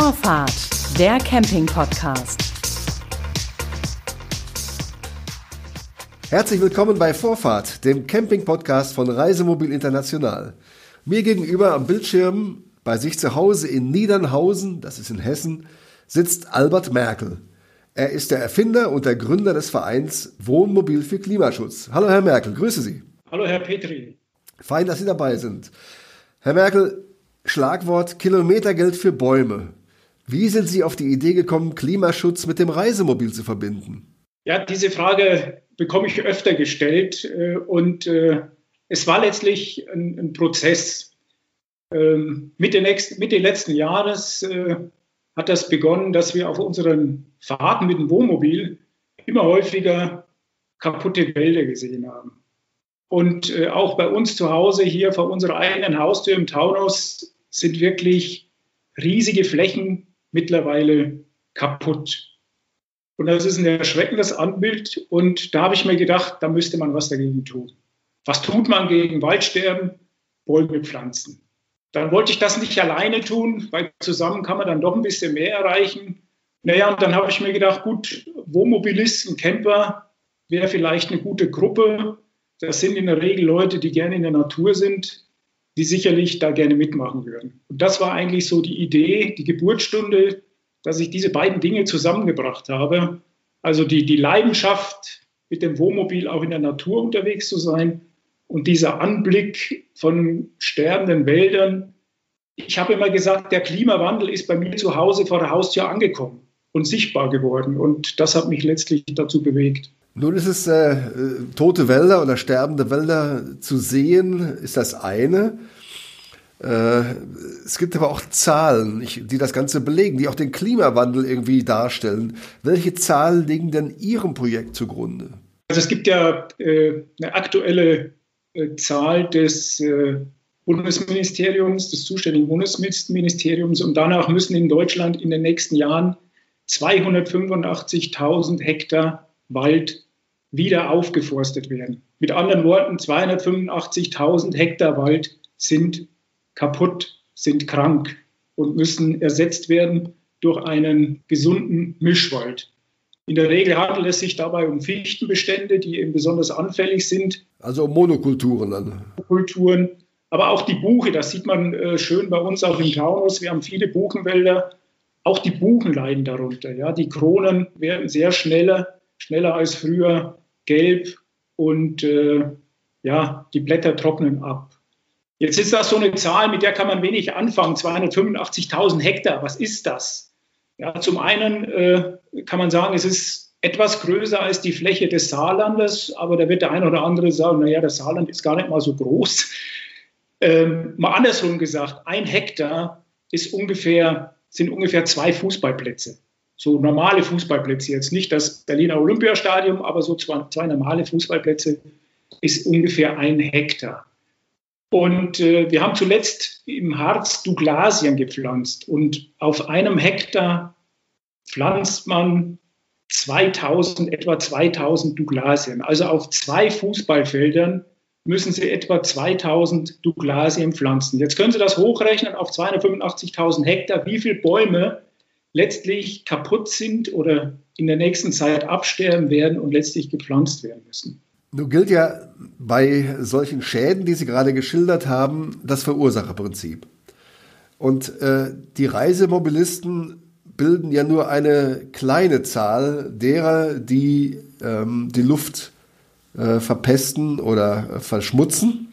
Vorfahrt, der Camping-Podcast. Herzlich willkommen bei Vorfahrt, dem Camping-Podcast von Reisemobil International. Mir gegenüber am Bildschirm bei sich zu Hause in Niedernhausen, das ist in Hessen, sitzt Albert Merkel. Er ist der Erfinder und der Gründer des Vereins Wohnmobil für Klimaschutz. Hallo Herr Merkel, grüße Sie. Hallo Herr Petri. Fein, dass Sie dabei sind. Herr Merkel, Schlagwort Kilometergeld für Bäume. Wie sind Sie auf die Idee gekommen, Klimaschutz mit dem Reisemobil zu verbinden? Ja, diese Frage bekomme ich öfter gestellt äh, und äh, es war letztlich ein, ein Prozess. Ähm, Mitte, nächsten, Mitte letzten Jahres äh, hat das begonnen, dass wir auf unseren Fahrten mit dem Wohnmobil immer häufiger kaputte Wälder gesehen haben. Und auch bei uns zu Hause hier vor unserer eigenen Haustür im Taunus sind wirklich riesige Flächen mittlerweile kaputt. Und das ist ein erschreckendes Anbild. Und da habe ich mir gedacht, da müsste man was dagegen tun. Was tut man gegen Waldsterben? Bäume pflanzen. Dann wollte ich das nicht alleine tun, weil zusammen kann man dann doch ein bisschen mehr erreichen. Naja, und dann habe ich mir gedacht, gut, Wohnmobilisten, Camper wäre vielleicht eine gute Gruppe. Das sind in der Regel Leute, die gerne in der Natur sind die sicherlich da gerne mitmachen würden. Und das war eigentlich so die Idee, die Geburtsstunde, dass ich diese beiden Dinge zusammengebracht habe. Also die, die Leidenschaft, mit dem Wohnmobil auch in der Natur unterwegs zu sein und dieser Anblick von sterbenden Wäldern. Ich habe immer gesagt, der Klimawandel ist bei mir zu Hause vor der Haustür angekommen und sichtbar geworden. Und das hat mich letztlich dazu bewegt. Nun ist es äh, tote Wälder oder sterbende Wälder zu sehen, ist das eine. Äh, es gibt aber auch Zahlen, die das Ganze belegen, die auch den Klimawandel irgendwie darstellen. Welche Zahlen liegen denn Ihrem Projekt zugrunde? Also es gibt ja äh, eine aktuelle äh, Zahl des Bundesministeriums, des zuständigen Bundesministeriums und danach müssen in Deutschland in den nächsten Jahren 285.000 Hektar Wald wieder aufgeforstet werden. Mit anderen Worten, 285.000 Hektar Wald sind kaputt, sind krank und müssen ersetzt werden durch einen gesunden Mischwald. In der Regel handelt es sich dabei um Fichtenbestände, die eben besonders anfällig sind. Also um Monokulturen dann. Kulturen, aber auch die Buche, das sieht man äh, schön bei uns auch im Taunus. Wir haben viele Buchenwälder. Auch die Buchen leiden darunter. Ja. Die Kronen werden sehr schneller schneller als früher gelb und äh, ja, die Blätter trocknen ab. Jetzt ist das so eine Zahl, mit der kann man wenig anfangen. 285.000 Hektar, was ist das? Ja, zum einen äh, kann man sagen, es ist etwas größer als die Fläche des Saarlandes, aber da wird der eine oder andere sagen, naja, das Saarland ist gar nicht mal so groß. Ähm, mal andersrum gesagt, ein Hektar ist ungefähr, sind ungefähr zwei Fußballplätze so normale Fußballplätze, jetzt nicht das Berliner Olympiastadion, aber so zwei, zwei normale Fußballplätze ist ungefähr ein Hektar. Und äh, wir haben zuletzt im Harz Douglasien gepflanzt und auf einem Hektar pflanzt man 2000, etwa 2000 Douglasien. Also auf zwei Fußballfeldern müssen Sie etwa 2000 Douglasien pflanzen. Jetzt können Sie das hochrechnen auf 285.000 Hektar, wie viele Bäume letztlich kaputt sind oder in der nächsten Zeit absterben werden und letztlich gepflanzt werden müssen. Nun gilt ja bei solchen Schäden, die Sie gerade geschildert haben, das Verursacherprinzip. Und äh, die Reisemobilisten bilden ja nur eine kleine Zahl derer, die ähm, die Luft äh, verpesten oder verschmutzen.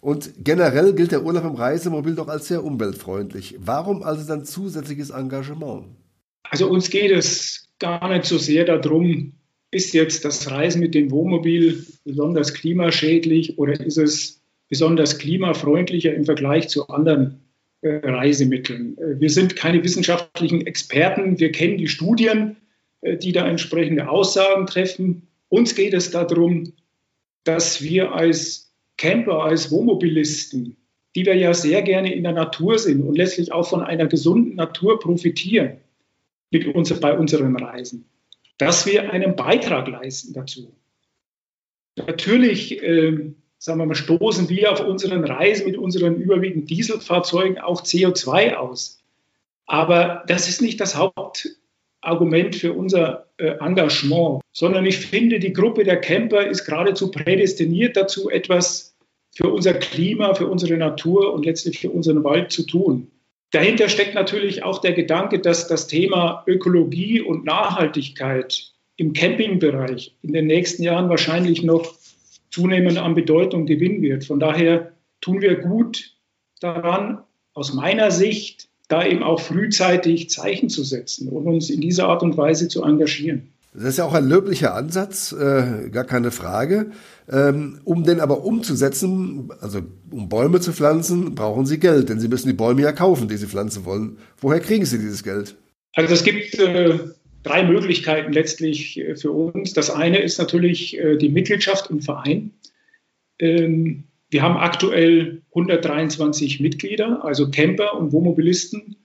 Und generell gilt der Urlaub im Reisemobil doch als sehr umweltfreundlich. Warum also dann zusätzliches Engagement? Also uns geht es gar nicht so sehr darum, ist jetzt das Reisen mit dem Wohnmobil besonders klimaschädlich oder ist es besonders klimafreundlicher im Vergleich zu anderen äh, Reisemitteln. Äh, wir sind keine wissenschaftlichen Experten, wir kennen die Studien, äh, die da entsprechende Aussagen treffen. Uns geht es darum, dass wir als Camper, als Wohnmobilisten, die wir ja sehr gerne in der Natur sind und letztlich auch von einer gesunden Natur profitieren mit uns, bei unseren Reisen, dass wir einen Beitrag leisten dazu. Natürlich, äh, sagen wir mal, stoßen wir auf unseren Reisen mit unseren überwiegend Dieselfahrzeugen auch CO2 aus. Aber das ist nicht das Hauptargument für unser äh, Engagement, sondern ich finde, die Gruppe der Camper ist geradezu prädestiniert dazu, etwas für unser Klima, für unsere Natur und letztlich für unseren Wald zu tun. Dahinter steckt natürlich auch der Gedanke, dass das Thema Ökologie und Nachhaltigkeit im Campingbereich in den nächsten Jahren wahrscheinlich noch zunehmend an Bedeutung gewinnen wird. Von daher tun wir gut daran, aus meiner Sicht, da eben auch frühzeitig Zeichen zu setzen und uns in dieser Art und Weise zu engagieren. Das ist ja auch ein löblicher Ansatz, äh, gar keine Frage. Ähm, um den aber umzusetzen, also um Bäume zu pflanzen, brauchen Sie Geld, denn Sie müssen die Bäume ja kaufen, die Sie pflanzen wollen. Woher kriegen Sie dieses Geld? Also es gibt äh, drei Möglichkeiten letztlich äh, für uns. Das eine ist natürlich äh, die Mitgliedschaft im Verein. Ähm, wir haben aktuell 123 Mitglieder, also Camper und Wohnmobilisten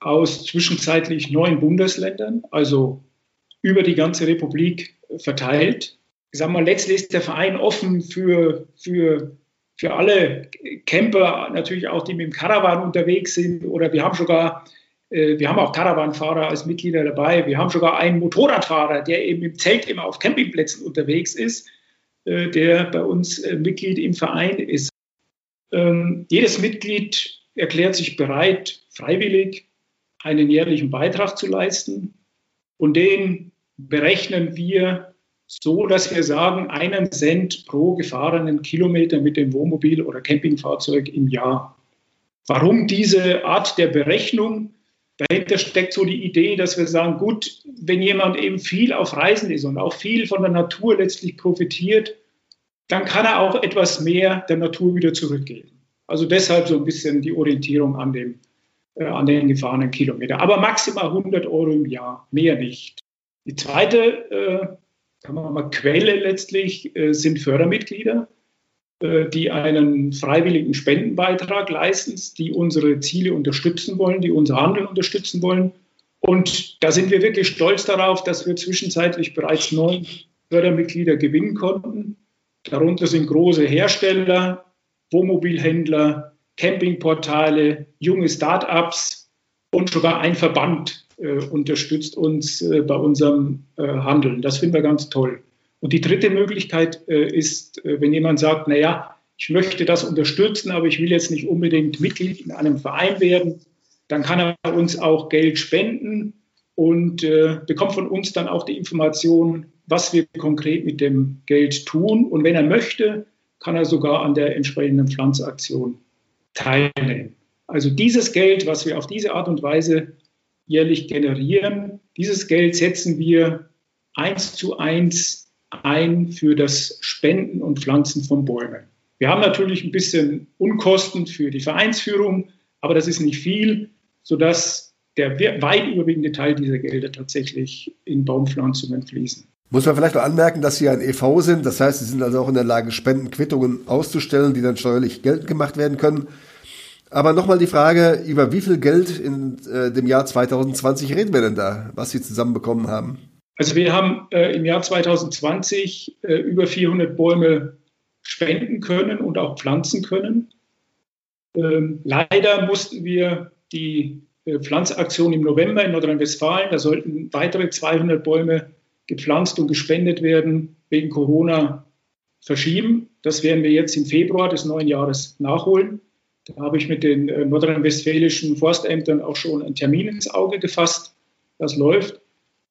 aus zwischenzeitlich neun Bundesländern, also über die ganze Republik verteilt. Ich sage mal, letztlich ist der Verein offen für, für, für alle Camper, natürlich auch die mit dem Caravan unterwegs sind. Oder wir haben sogar, äh, wir haben auch Caravanfahrer als Mitglieder dabei. Wir haben sogar einen Motorradfahrer, der eben im Zelt immer auf Campingplätzen unterwegs ist, äh, der bei uns äh, Mitglied im Verein ist. Ähm, jedes Mitglied erklärt sich bereit, freiwillig einen jährlichen Beitrag zu leisten. Und den berechnen wir so, dass wir sagen, einen Cent pro gefahrenen Kilometer mit dem Wohnmobil oder Campingfahrzeug im Jahr. Warum diese Art der Berechnung? Dahinter steckt so die Idee, dass wir sagen, gut, wenn jemand eben viel auf Reisen ist und auch viel von der Natur letztlich profitiert, dann kann er auch etwas mehr der Natur wieder zurückgeben. Also deshalb so ein bisschen die Orientierung an, dem, äh, an den gefahrenen Kilometer. Aber maximal 100 Euro im Jahr, mehr nicht. Die zweite äh, kann man mal Quelle letztlich äh, sind Fördermitglieder, äh, die einen freiwilligen Spendenbeitrag leisten, die unsere Ziele unterstützen wollen, die unser Handeln unterstützen wollen. Und da sind wir wirklich stolz darauf, dass wir zwischenzeitlich bereits neun Fördermitglieder gewinnen konnten. Darunter sind große Hersteller, Wohnmobilhändler, Campingportale, junge Start-ups und sogar ein Verband äh, unterstützt uns äh, bei unserem äh, Handeln. Das finden wir ganz toll. Und die dritte Möglichkeit äh, ist, äh, wenn jemand sagt, naja, ich möchte das unterstützen, aber ich will jetzt nicht unbedingt Mitglied in einem Verein werden, dann kann er uns auch Geld spenden und äh, bekommt von uns dann auch die Information, was wir konkret mit dem Geld tun. Und wenn er möchte, kann er sogar an der entsprechenden Pflanzaktion teilnehmen. Also dieses Geld, was wir auf diese Art und Weise jährlich generieren, dieses Geld setzen wir eins zu eins ein für das Spenden und Pflanzen von Bäumen. Wir haben natürlich ein bisschen Unkosten für die Vereinsführung, aber das ist nicht viel, sodass der weit überwiegende Teil dieser Gelder tatsächlich in Baumpflanzungen fließen. Muss man vielleicht noch anmerken, dass Sie ein EV sind, das heißt, Sie sind also auch in der Lage, Spendenquittungen auszustellen, die dann steuerlich geltend gemacht werden können. Aber nochmal die Frage, über wie viel Geld in äh, dem Jahr 2020 reden wir denn da, was Sie zusammenbekommen haben? Also wir haben äh, im Jahr 2020 äh, über 400 Bäume spenden können und auch pflanzen können. Ähm, leider mussten wir die äh, Pflanzaktion im November in Nordrhein-Westfalen, da sollten weitere 200 Bäume gepflanzt und gespendet werden, wegen Corona verschieben. Das werden wir jetzt im Februar des neuen Jahres nachholen. Da habe ich mit den äh, nordrhein-westfälischen Forstämtern auch schon einen Termin ins Auge gefasst. Das läuft.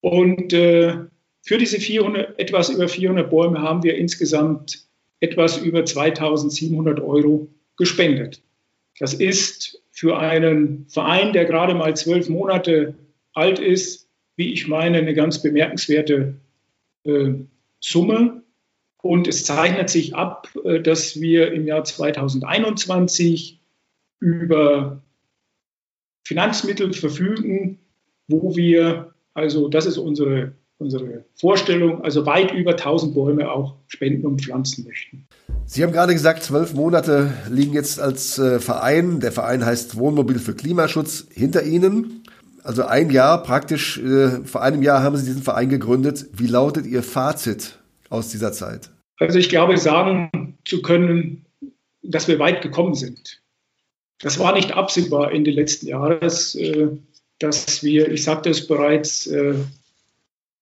Und äh, für diese 400, etwas über 400 Bäume haben wir insgesamt etwas über 2700 Euro gespendet. Das ist für einen Verein, der gerade mal zwölf Monate alt ist, wie ich meine, eine ganz bemerkenswerte äh, Summe. Und es zeichnet sich ab, äh, dass wir im Jahr 2021 über Finanzmittel verfügen, wo wir, also das ist unsere, unsere Vorstellung, also weit über 1000 Bäume auch spenden und pflanzen möchten. Sie haben gerade gesagt, zwölf Monate liegen jetzt als äh, Verein, der Verein heißt Wohnmobil für Klimaschutz, hinter Ihnen also ein Jahr praktisch, äh, vor einem Jahr haben Sie diesen Verein gegründet. Wie lautet Ihr Fazit aus dieser Zeit? Also ich glaube, sagen zu können, dass wir weit gekommen sind. Das war nicht absehbar Ende letzten Jahres. Äh, dass wir, ich sagte es bereits, äh,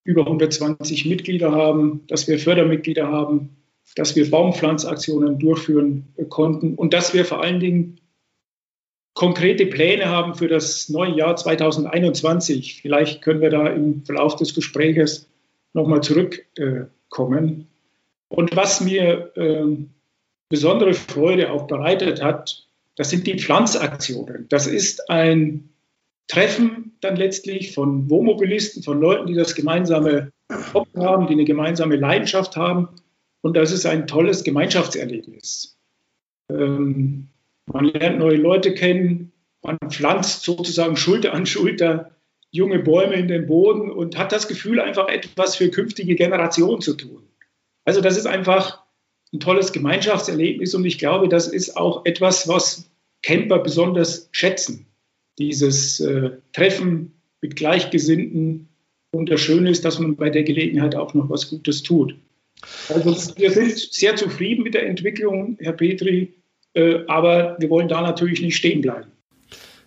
über 120 Mitglieder haben, dass wir Fördermitglieder haben, dass wir Baumpflanzaktionen durchführen konnten und dass wir vor allen Dingen konkrete Pläne haben für das neue Jahr 2021. Vielleicht können wir da im Verlauf des Gespräches nochmal zurückkommen. Und was mir äh, besondere Freude auch bereitet hat, das sind die Pflanzaktionen. Das ist ein Treffen dann letztlich von Wohnmobilisten, von Leuten, die das gemeinsame Hobby haben, die eine gemeinsame Leidenschaft haben. Und das ist ein tolles Gemeinschaftserlebnis. Ähm, man lernt neue Leute kennen, man pflanzt sozusagen Schulter an Schulter junge Bäume in den Boden und hat das Gefühl, einfach etwas für künftige Generationen zu tun. Also das ist einfach ein tolles Gemeinschaftserlebnis und ich glaube, das ist auch etwas, was Camper besonders schätzen. Dieses äh, Treffen mit Gleichgesinnten und das Schöne ist, dass man bei der Gelegenheit auch noch was Gutes tut. Also wir sind sehr zufrieden mit der Entwicklung, Herr Petri. Äh, aber wir wollen da natürlich nicht stehen bleiben.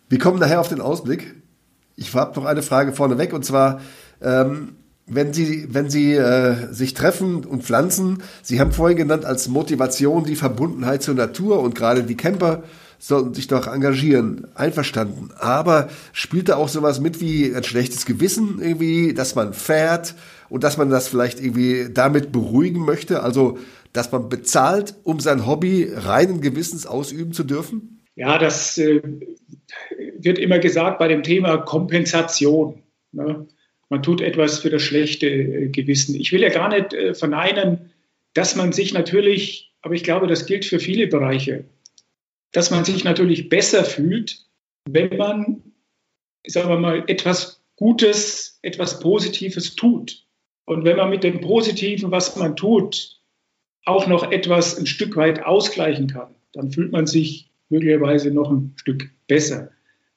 Wir kommen nachher auf den Ausblick. Ich habe noch eine Frage vorneweg und zwar, ähm, wenn Sie, wenn Sie äh, sich treffen und pflanzen, Sie haben vorhin genannt als Motivation die Verbundenheit zur Natur und gerade die Camper sollten sich doch engagieren. Einverstanden. Aber spielt da auch sowas mit wie ein schlechtes Gewissen irgendwie, dass man fährt und dass man das vielleicht irgendwie damit beruhigen möchte? Also dass man bezahlt, um sein Hobby reinen Gewissens ausüben zu dürfen? Ja, das äh, wird immer gesagt bei dem Thema Kompensation. Ne? Man tut etwas für das schlechte äh, Gewissen. Ich will ja gar nicht äh, verneinen, dass man sich natürlich, aber ich glaube, das gilt für viele Bereiche, dass man sich natürlich besser fühlt, wenn man, sagen wir mal, etwas Gutes, etwas Positives tut. Und wenn man mit dem Positiven, was man tut, auch noch etwas ein Stück weit ausgleichen kann, dann fühlt man sich möglicherweise noch ein Stück besser.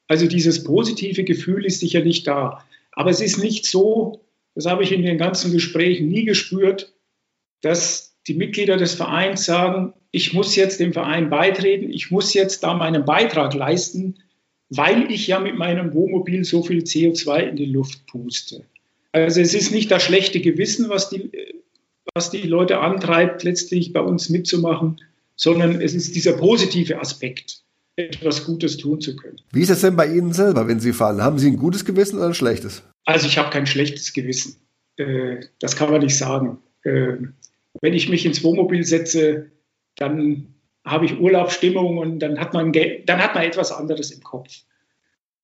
Also dieses positive Gefühl ist sicherlich da. Aber es ist nicht so, das habe ich in den ganzen Gesprächen nie gespürt, dass die Mitglieder des Vereins sagen, ich muss jetzt dem Verein beitreten, ich muss jetzt da meinen Beitrag leisten, weil ich ja mit meinem Wohnmobil so viel CO2 in die Luft puste. Also es ist nicht das schlechte Gewissen, was die was die Leute antreibt, letztlich bei uns mitzumachen, sondern es ist dieser positive Aspekt, etwas Gutes tun zu können. Wie ist es denn bei Ihnen selber, wenn Sie fahren? Haben Sie ein gutes Gewissen oder ein schlechtes? Also ich habe kein schlechtes Gewissen. Äh, das kann man nicht sagen. Äh, wenn ich mich ins Wohnmobil setze, dann habe ich Urlaubsstimmung und dann hat man, dann hat man etwas anderes im Kopf.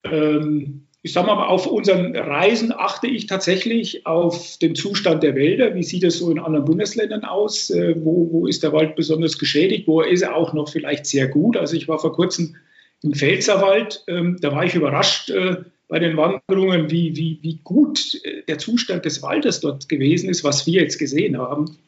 Ähm, ich sage mal, auf unseren Reisen achte ich tatsächlich auf den Zustand der Wälder. Wie sieht es so in anderen Bundesländern aus? Äh, wo, wo ist der Wald besonders geschädigt? Wo ist er auch noch vielleicht sehr gut? Also ich war vor kurzem im Pfälzerwald. Ähm, da war ich überrascht äh, bei den Wanderungen, wie, wie, wie gut äh, der Zustand des Waldes dort gewesen ist, was wir jetzt gesehen haben.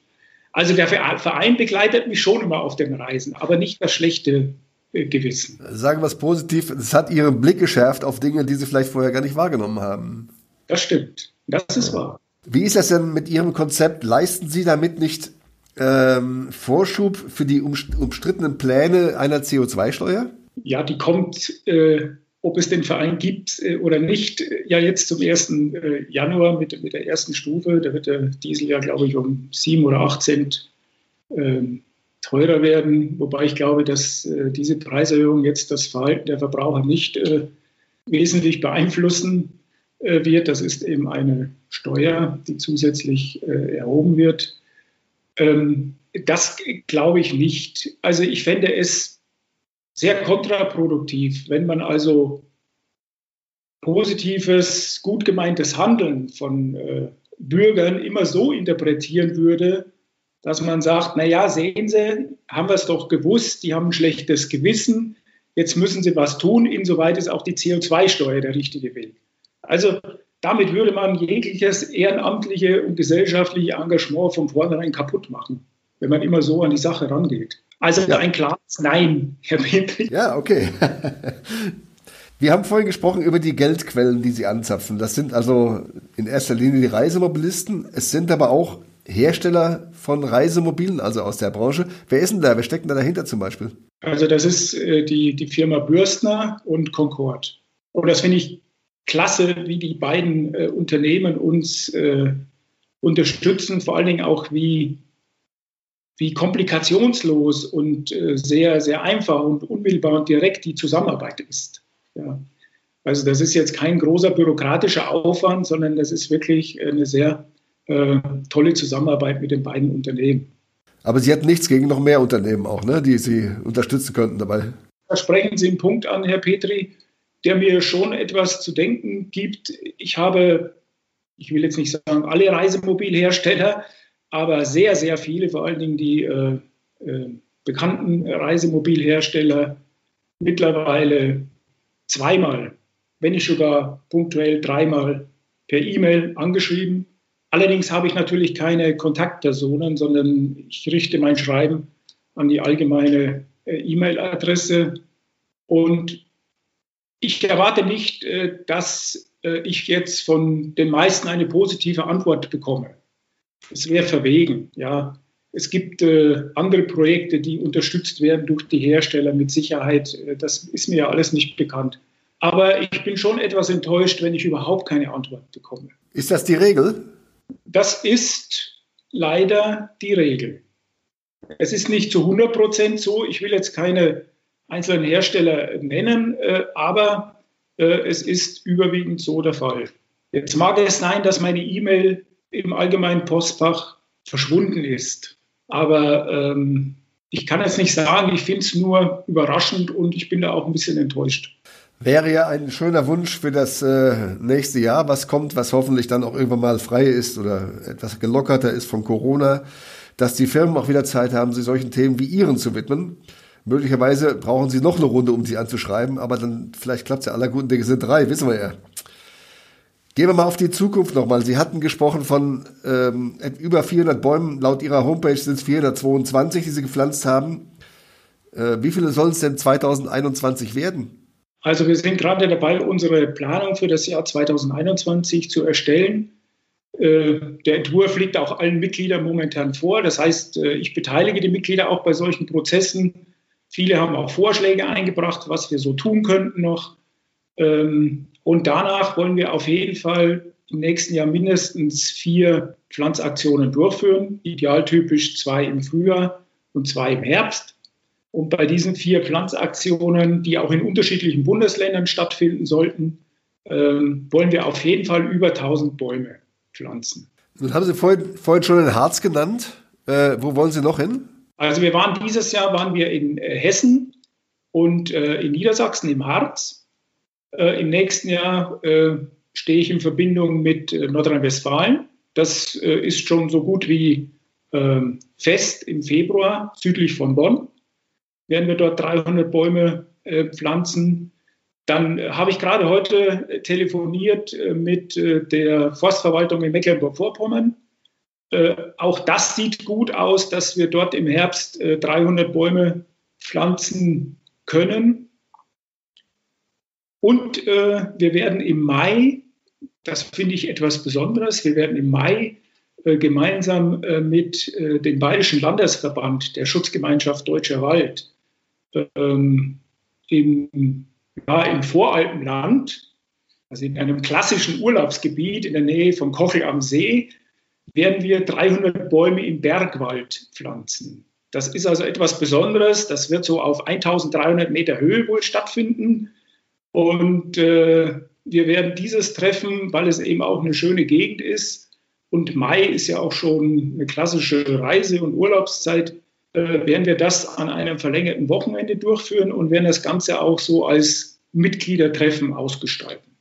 Also der Verein begleitet mich schon immer auf den Reisen, aber nicht das schlechte Gewissen. Sagen wir es positiv, es hat Ihren Blick geschärft auf Dinge, die Sie vielleicht vorher gar nicht wahrgenommen haben. Das stimmt. Das ist wahr. Wie ist das denn mit Ihrem Konzept? Leisten Sie damit nicht ähm, Vorschub für die umstrittenen Pläne einer CO2-Steuer? Ja, die kommt, äh, ob es den Verein gibt äh, oder nicht, äh, ja jetzt zum 1. Äh, Januar mit, mit der ersten Stufe. Da wird der Diesel ja, glaube ich, um 7 oder 8 Cent ähm, teurer werden, wobei ich glaube, dass äh, diese Preiserhöhung jetzt das Verhalten der Verbraucher nicht äh, wesentlich beeinflussen äh, wird. Das ist eben eine Steuer, die zusätzlich äh, erhoben wird. Ähm, das glaube ich nicht. Also ich fände es sehr kontraproduktiv, wenn man also positives, gut gemeintes Handeln von äh, Bürgern immer so interpretieren würde, dass man sagt, na ja, sehen Sie, haben wir es doch gewusst, die haben ein schlechtes Gewissen, jetzt müssen sie was tun, insoweit ist auch die CO2-Steuer der richtige Weg. Also damit würde man jegliches ehrenamtliche und gesellschaftliche Engagement von vornherein kaputt machen, wenn man immer so an die Sache rangeht. Also ja. ein klares Nein, Herr Petri. Ja, okay. Wir haben vorhin gesprochen über die Geldquellen, die Sie anzapfen. Das sind also in erster Linie die Reisemobilisten. Es sind aber auch Hersteller von Reisemobilen, also aus der Branche. Wer ist denn da? Wer steckt denn da dahinter zum Beispiel? Also das ist äh, die, die Firma Bürstner und Concord. Und das finde ich klasse, wie die beiden äh, Unternehmen uns äh, unterstützen, vor allen Dingen auch wie, wie komplikationslos und äh, sehr, sehr einfach und unmittelbar und direkt die Zusammenarbeit ist. Ja. Also das ist jetzt kein großer bürokratischer Aufwand, sondern das ist wirklich eine sehr äh, tolle Zusammenarbeit mit den beiden Unternehmen. Aber Sie hatten nichts gegen noch mehr Unternehmen auch, ne, die Sie unterstützen könnten dabei. Da sprechen Sie einen Punkt an, Herr Petri, der mir schon etwas zu denken gibt. Ich habe, ich will jetzt nicht sagen alle Reisemobilhersteller, aber sehr, sehr viele, vor allen Dingen die äh, äh, bekannten Reisemobilhersteller, mittlerweile zweimal, wenn nicht sogar punktuell dreimal per E-Mail angeschrieben Allerdings habe ich natürlich keine Kontaktpersonen, sondern ich richte mein Schreiben an die allgemeine äh, E-Mail-Adresse. Und ich erwarte nicht, äh, dass äh, ich jetzt von den meisten eine positive Antwort bekomme. Es wäre verwegen. Ja. Es gibt andere Projekte, die unterstützt werden durch die Hersteller mit Sicherheit. Das ist mir ja alles nicht bekannt. Aber ich bin schon etwas enttäuscht, wenn ich überhaupt keine Antwort bekomme. Ist das die Regel? Das ist leider die Regel. Es ist nicht zu 100 Prozent so. Ich will jetzt keine einzelnen Hersteller nennen, äh, aber äh, es ist überwiegend so der Fall. Jetzt mag es sein, dass meine E-Mail im allgemeinen Postfach verschwunden ist. Aber ähm, ich kann es nicht sagen. Ich finde es nur überraschend und ich bin da auch ein bisschen enttäuscht. Wäre ja ein schöner Wunsch für das äh, nächste Jahr, was kommt, was hoffentlich dann auch irgendwann mal frei ist oder etwas gelockerter ist von Corona, dass die Firmen auch wieder Zeit haben, sich solchen Themen wie ihren zu widmen. Möglicherweise brauchen sie noch eine Runde, um sie anzuschreiben, aber dann vielleicht klappt es ja. Aller guten Dinge sind drei, wissen wir ja. Gehen wir mal auf die Zukunft nochmal. Sie hatten gesprochen von ähm, über 400 Bäumen. Laut Ihrer Homepage sind es 422, die Sie gepflanzt haben. Äh, wie viele sollen es denn 2021 werden? Also wir sind gerade dabei, unsere Planung für das Jahr 2021 zu erstellen. Äh, der Entwurf liegt auch allen Mitgliedern momentan vor. Das heißt, äh, ich beteilige die Mitglieder auch bei solchen Prozessen. Viele haben auch Vorschläge eingebracht, was wir so tun könnten noch. Ähm, und danach wollen wir auf jeden Fall im nächsten Jahr mindestens vier Pflanzaktionen durchführen. Idealtypisch zwei im Frühjahr und zwei im Herbst. Und bei diesen vier Pflanzaktionen, die auch in unterschiedlichen Bundesländern stattfinden sollten, ähm, wollen wir auf jeden Fall über 1000 Bäume pflanzen. Nun haben Sie vorhin, vorhin schon ein Harz genannt. Äh, wo wollen Sie noch hin? Also wir waren dieses Jahr waren wir in äh, Hessen und äh, in Niedersachsen im Harz. Äh, Im nächsten Jahr äh, stehe ich in Verbindung mit äh, Nordrhein-Westfalen. Das ist schon so gut wie ähm, fest im Februar südlich von Bonn werden wir dort 300 Bäume äh, pflanzen. Dann äh, habe ich gerade heute äh, telefoniert äh, mit äh, der Forstverwaltung in Mecklenburg-Vorpommern. Äh, auch das sieht gut aus, dass wir dort im Herbst 300 Bäume pflanzen können. Und wir werden im Mai, das finde ich etwas Besonderes, wir werden im Mai gemeinsam mit dem Bayerischen Landesverband der Schutzgemeinschaft Deutscher Wald ähm, im, ja, im Voralpenland, also in einem klassischen Urlaubsgebiet in der Nähe von Kochel am See, werden wir 300 Bäume im Bergwald pflanzen. Das ist also etwas Besonderes. Das wird so auf 1300 Meter Höhe wohl stattfinden. Und äh, wir werden dieses treffen, weil es eben auch eine schöne Gegend ist. Und Mai ist ja auch schon eine klassische Reise- und Urlaubszeit äh, werden wir das an einem verlängerten Wochenende durchführen und werden das Ganze auch so als Mitgliedertreffen ausgestalten.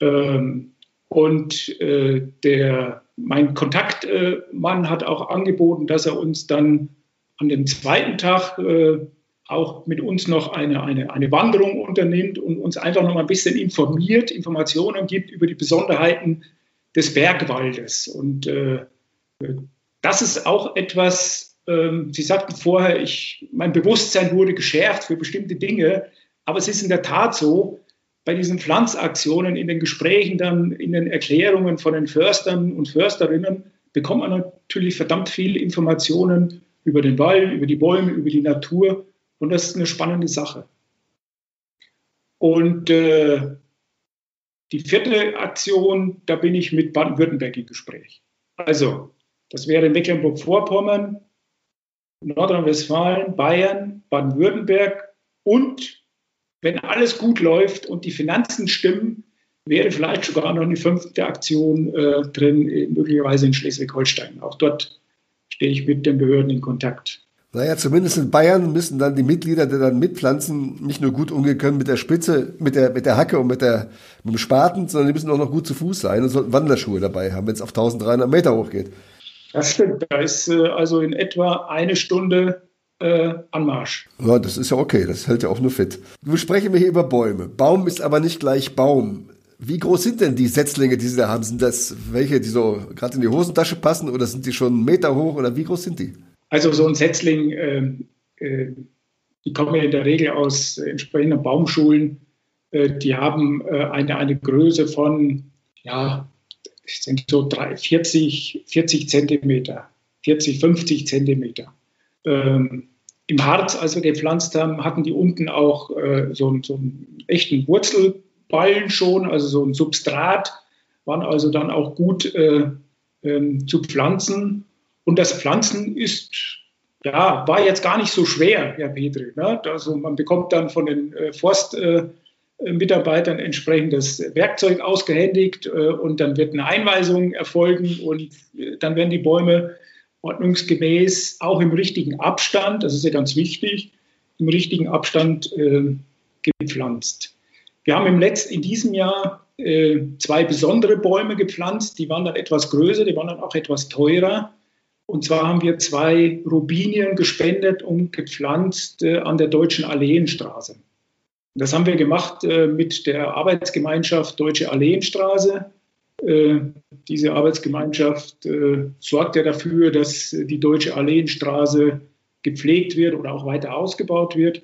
Ähm, und äh, der, mein Kontaktmann hat auch angeboten, dass er uns dann an dem zweiten Tag äh, auch mit uns noch eine, eine, eine Wanderung unternimmt und uns einfach noch mal ein bisschen informiert, Informationen gibt über die Besonderheiten des Bergwaldes. Und äh, das ist auch etwas, ähm, Sie sagten vorher, ich, mein Bewusstsein wurde geschärft für bestimmte Dinge, aber es ist in der Tat so, bei diesen Pflanzaktionen, in den Gesprächen, dann in den Erklärungen von den Förstern und Försterinnen, bekommt man natürlich verdammt viele Informationen über den Wald, über die Bäume, über die Natur. Und das ist eine spannende Sache. Und äh, Die vierte Aktion, da bin ich mit Baden-Württemberg im Gespräch. Also, das wäre Mecklenburg-Vorpommern, Nordrhein-Westfalen, Bayern, Baden-Württemberg und wenn alles gut läuft und die Finanzen stimmen, wäre vielleicht sogar noch eine fünfte Aktion äh, drin, möglicherweise in Schleswig-Holstein. Auch dort stehe ich mit den Behörden in Kontakt. Naja, zumindest in Bayern müssen dann die Mitglieder, die dann mitpflanzen, nicht nur gut umgehen können mit der Spitze, mit der, mit der Hacke und mit, der, mit dem Spaten, sondern die müssen auch noch gut zu Fuß sein und sollten Wanderschuhe dabei haben, wenn es auf 1300 Meter hochgeht. Das stimmt. Da ist äh, also in etwa eine Stunde äh, Anmarsch. Ja, das ist ja okay. Das hält ja auch nur fit. Wir sprechen hier über Bäume. Baum ist aber nicht gleich Baum. Wie groß sind denn die Setzlinge, die Sie da haben? Sind das welche, die so gerade in die Hosentasche passen oder sind die schon einen Meter hoch oder wie groß sind die? Also so ein Setzling, äh, äh, die kommen ja in der Regel aus entsprechenden Baumschulen. Äh, die haben äh, eine, eine Größe von, ja, sind so drei, 40, 40 Zentimeter, 40, 50 Zentimeter. Ähm, Im Harz, als wir gepflanzt haben, hatten die unten auch äh, so, so einen echten Wurzelballen schon, also so ein Substrat, waren also dann auch gut äh, ähm, zu pflanzen. Und das Pflanzen ist, ja, war jetzt gar nicht so schwer, Herr Petri. Ne? Also man bekommt dann von den äh, Forstmitarbeitern äh, entsprechendes Werkzeug ausgehändigt äh, und dann wird eine Einweisung erfolgen und äh, dann werden die Bäume ordnungsgemäß auch im richtigen Abstand, das ist ja ganz wichtig, im richtigen Abstand äh, gepflanzt. Wir haben im letzten, in diesem Jahr äh, zwei besondere Bäume gepflanzt, die waren dann etwas größer, die waren dann auch etwas teurer. Und zwar haben wir zwei Rubinien gespendet und gepflanzt äh, an der Deutschen Alleenstraße. Das haben wir gemacht äh, mit der Arbeitsgemeinschaft Deutsche Alleenstraße. Äh, diese Arbeitsgemeinschaft äh, sorgt ja dafür, dass die Deutsche Alleenstraße gepflegt wird oder auch weiter ausgebaut wird.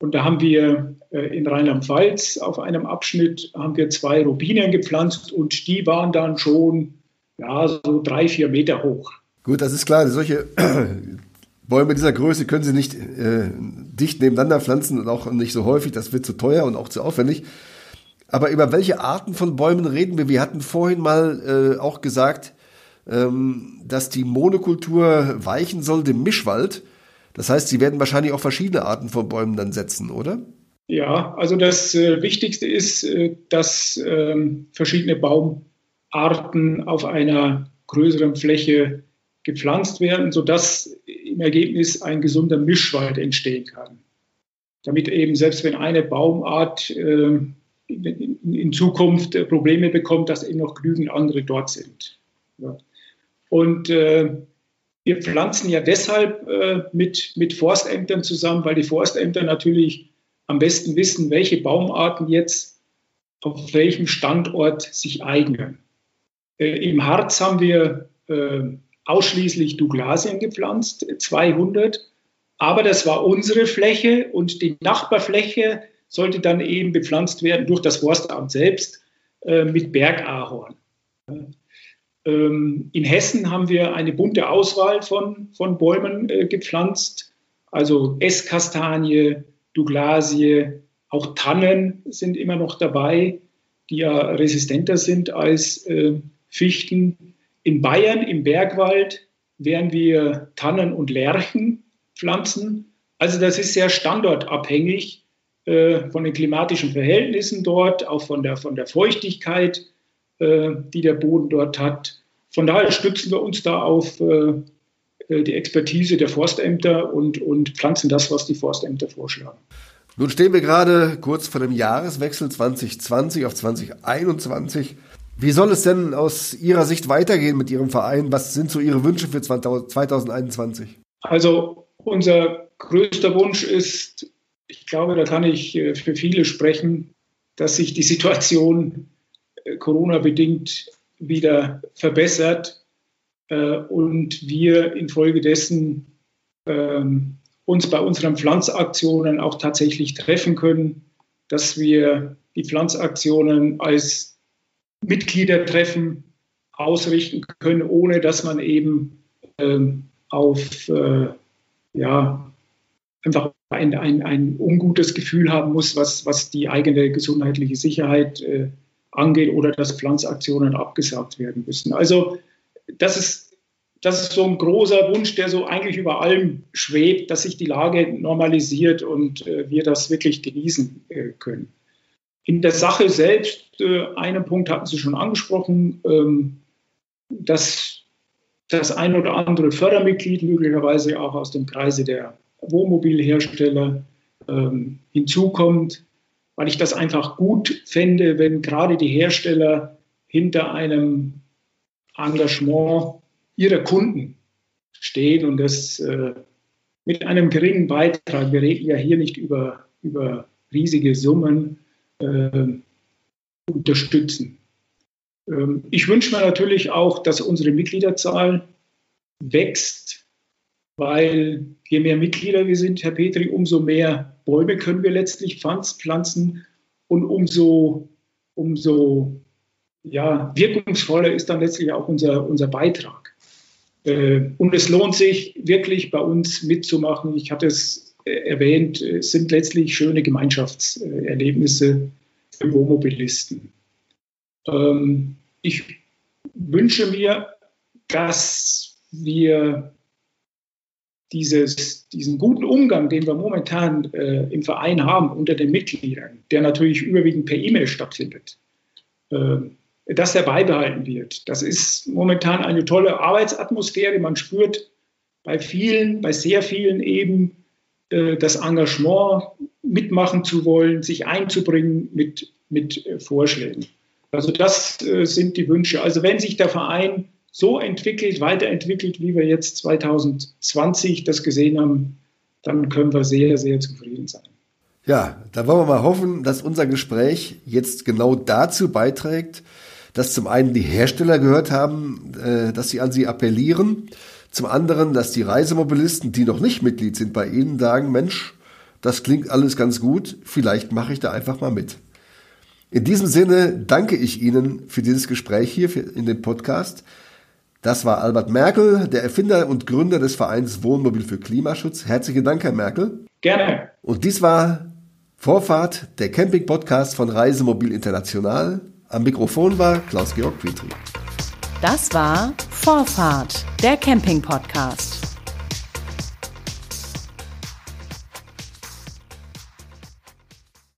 Und da haben wir äh, in Rheinland-Pfalz auf einem Abschnitt haben wir zwei Rubinien gepflanzt und die waren dann schon ja, so drei, vier Meter hoch. Gut, das ist klar. Solche Bäume dieser Größe können Sie nicht äh, dicht nebeneinander pflanzen und auch nicht so häufig. Das wird zu teuer und auch zu aufwendig. Aber über welche Arten von Bäumen reden wir? Wir hatten vorhin mal äh, auch gesagt, ähm, dass die Monokultur weichen soll dem Mischwald. Das heißt, Sie werden wahrscheinlich auch verschiedene Arten von Bäumen dann setzen, oder? Ja, also das äh, Wichtigste ist, äh, dass ähm, verschiedene Baumarten auf einer größeren Fläche gepflanzt werden, sodass im Ergebnis ein gesunder Mischwald entstehen kann. Damit eben selbst wenn eine Baumart äh, in Zukunft Probleme bekommt, dass eben noch genügend andere dort sind. Ja. Und äh, wir pflanzen ja deshalb äh, mit, mit Forstämtern zusammen, weil die Forstämter natürlich am besten wissen, welche Baumarten jetzt auf welchem Standort sich eignen. Äh, Im Harz haben wir äh, ausschließlich Douglasien gepflanzt, 200. Aber das war unsere Fläche und die Nachbarfläche sollte dann eben bepflanzt werden durch das Forstamt selbst äh, mit Bergahorn. Ähm, in Hessen haben wir eine bunte Auswahl von, von Bäumen äh, gepflanzt, also Esskastanie, Douglasie, auch Tannen sind immer noch dabei, die ja resistenter sind als äh, Fichten. In Bayern im Bergwald werden wir Tannen und Lärchen pflanzen. Also das ist sehr standortabhängig äh, von den klimatischen Verhältnissen dort, auch von der, von der Feuchtigkeit, äh, die der Boden dort hat. Von daher stützen wir uns da auf äh, äh die Expertise der Forstämter und, und pflanzen das, was die Forstämter vorschlagen. Nun stehen wir gerade kurz vor dem Jahreswechsel 2020 auf 2021. Wie soll es denn aus Ihrer Sicht weitergehen mit Ihrem Verein? Was sind so Ihre Wünsche für 2021? Also unser größter Wunsch ist, ich glaube, da kann ich äh, für viele sprechen, dass sich die Situation äh, Corona-bedingt wieder verbessert äh, und wir infolgedessen ähm, uns bei unseren Pflanzaktionen auch tatsächlich treffen können, dass wir die Pflanzaktionen als Mitgliedertreffen ausrichten können, ohne dass man eben ähm, auf äh, ja, einfach ein, ein, ein ungutes Gefühl haben muss, was, was die eigene gesundheitliche Sicherheit äh, angeht oder dass Pflanzaktionen abgesagt werden müssen. Also das ist, das ist so ein großer Wunsch, der so eigentlich über allem schwebt, dass sich die Lage normalisiert und äh, wir das wirklich genießen äh, können. In der Sache selbst, äh, einen Punkt hatten Sie schon angesprochen, ähm, dass das ein oder andere Fördermitglied möglicherweise auch aus dem Kreise der Wohnmobilhersteller ähm, hinzukommt, weil ich das einfach gut fände, wenn gerade die Hersteller hinter einem Engagement ihrer Kunden stehen und das äh, mit einem geringen Beitrag, wir reden ja hier nicht über, über riesige Summen, äh, unterstützen. Ähm, ich wünsche mir natürlich auch, dass unsere Mitgliederzahl wächst, weil je mehr Mitglieder wir sind, Herr Petri, umso mehr Bäume können wir letztlich pflanzen und umso, umso ja, wirkungsvoller ist dann letztlich auch unser, unser Beitrag. Äh, und es lohnt sich wirklich bei uns mitzumachen. Ich hatte es erwähnt, es sind letztlich schöne Gemeinschaftserlebnisse für Wohnmobilisten. Ähm, ich wünsche mir, dass wir dieses, diesen guten Umgang, den wir momentan äh, im Verein haben unter den Mitgliedern, der natürlich überwiegend per E-Mail stattfindet, äh, dass der beibehalten wird. Das ist momentan eine tolle Arbeitsatmosphäre. Man spürt bei vielen, bei sehr vielen eben äh, das Engagement, mitmachen zu wollen, sich einzubringen mit, mit äh, Vorschlägen. Also das äh, sind die Wünsche. Also wenn sich der Verein so entwickelt, weiterentwickelt, wie wir jetzt 2020 das gesehen haben, dann können wir sehr, sehr zufrieden sein. Ja, da wollen wir mal hoffen, dass unser Gespräch jetzt genau dazu beiträgt, dass zum einen die Hersteller gehört haben, äh, dass sie an sie appellieren, zum anderen, dass die Reisemobilisten, die noch nicht Mitglied sind bei Ihnen, sagen, Mensch, das klingt alles ganz gut, vielleicht mache ich da einfach mal mit. In diesem Sinne danke ich Ihnen für dieses Gespräch hier in dem Podcast. Das war Albert Merkel, der Erfinder und Gründer des Vereins Wohnmobil für Klimaschutz. Herzlichen Dank, Herr Merkel. Gerne. Und dies war Vorfahrt, der Camping-Podcast von Reisemobil International. Am Mikrofon war Klaus-Georg Petri. Das war Vorfahrt, der Camping-Podcast.